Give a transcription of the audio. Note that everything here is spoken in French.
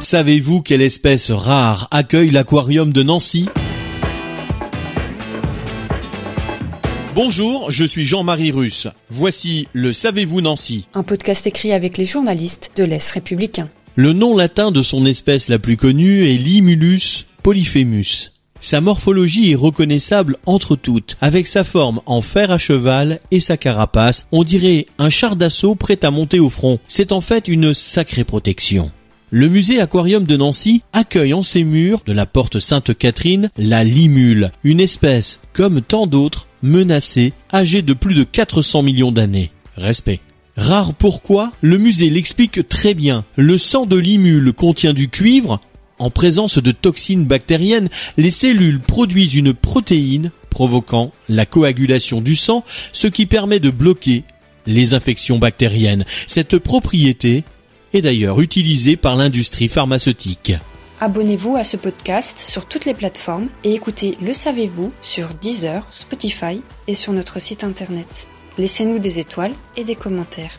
Savez-vous quelle espèce rare accueille l'aquarium de Nancy? Bonjour, je suis Jean-Marie Russe. Voici le Savez-vous Nancy Un podcast écrit avec les journalistes de l'Est républicain. Le nom latin de son espèce la plus connue est Limulus polyphemus. Sa morphologie est reconnaissable entre toutes, avec sa forme en fer à cheval et sa carapace, on dirait un char d'assaut prêt à monter au front. C'est en fait une sacrée protection. Le musée aquarium de Nancy accueille en ses murs de la porte Sainte-Catherine la limule, une espèce, comme tant d'autres, menacée, âgée de plus de 400 millions d'années. Respect. Rare pourquoi Le musée l'explique très bien. Le sang de limule contient du cuivre. En présence de toxines bactériennes, les cellules produisent une protéine provoquant la coagulation du sang, ce qui permet de bloquer les infections bactériennes. Cette propriété d'ailleurs utilisée par l'industrie pharmaceutique. Abonnez-vous à ce podcast sur toutes les plateformes et écoutez Le Savez-vous sur Deezer, Spotify et sur notre site internet. Laissez-nous des étoiles et des commentaires.